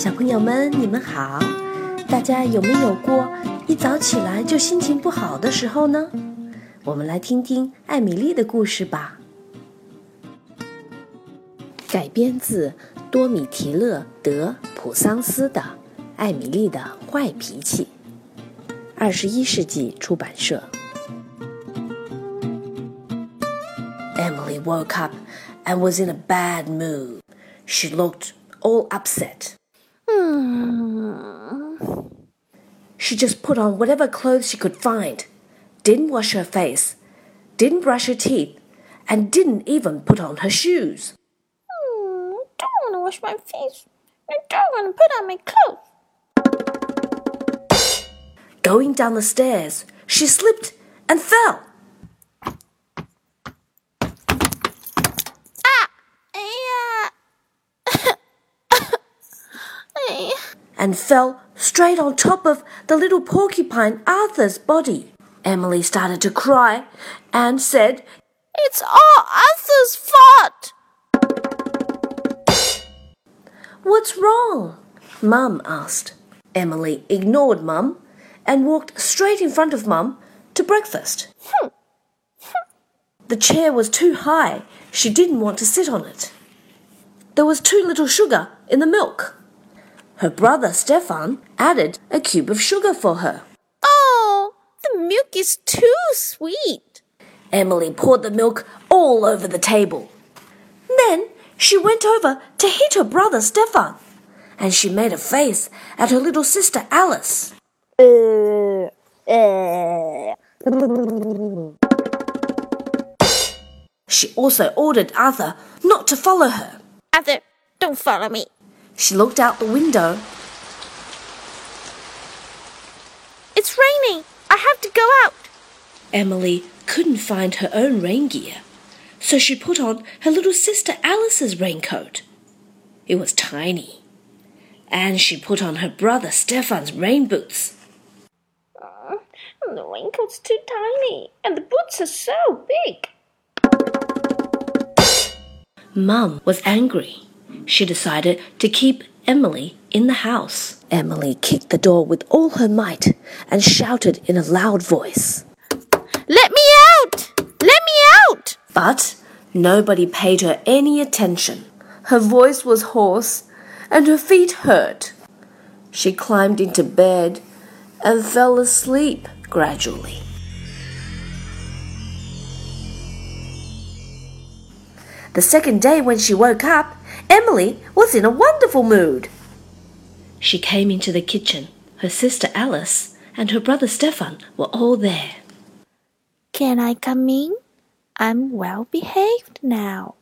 小朋友们，你们好！大家有没有过一早起来就心情不好的时候呢？我们来听听艾米丽的故事吧。改编自多米提勒·德普桑斯的《艾米丽的坏脾气》，二十一世纪出版社。Emily woke up and was in a bad mood. She looked all upset. She just put on whatever clothes she could find, didn't wash her face, didn't brush her teeth, and didn't even put on her shoes. Hmm, I don't want to wash my face. I don't want to put on my clothes. Going down the stairs, she slipped and fell. And fell straight on top of the little porcupine Arthur's body. Emily started to cry and said, It's all Arthur's fault. What's wrong? Mum asked. Emily ignored Mum and walked straight in front of Mum to breakfast. the chair was too high. She didn't want to sit on it. There was too little sugar in the milk. Her brother Stefan added a cube of sugar for her. Oh, the milk is too sweet. Emily poured the milk all over the table. Then she went over to hit her brother Stefan, and she made a face at her little sister Alice. She also ordered Arthur not to follow her. Arthur, don't follow me. She looked out the window. It's raining. I have to go out. Emily couldn't find her own rain gear, so she put on her little sister Alice's raincoat. It was tiny. And she put on her brother Stefan's rain boots. Uh, the raincoat's too tiny, and the boots are so big. Mum was angry she decided to keep Emily in the house. Emily kicked the door with all her might and shouted in a loud voice, Let me out! Let me out! But nobody paid her any attention. Her voice was hoarse and her feet hurt. She climbed into bed and fell asleep gradually. The second day, when she woke up, Emily was in a wonderful mood. She came into the kitchen. Her sister Alice and her brother Stefan were all there. Can I come in? I'm well behaved now.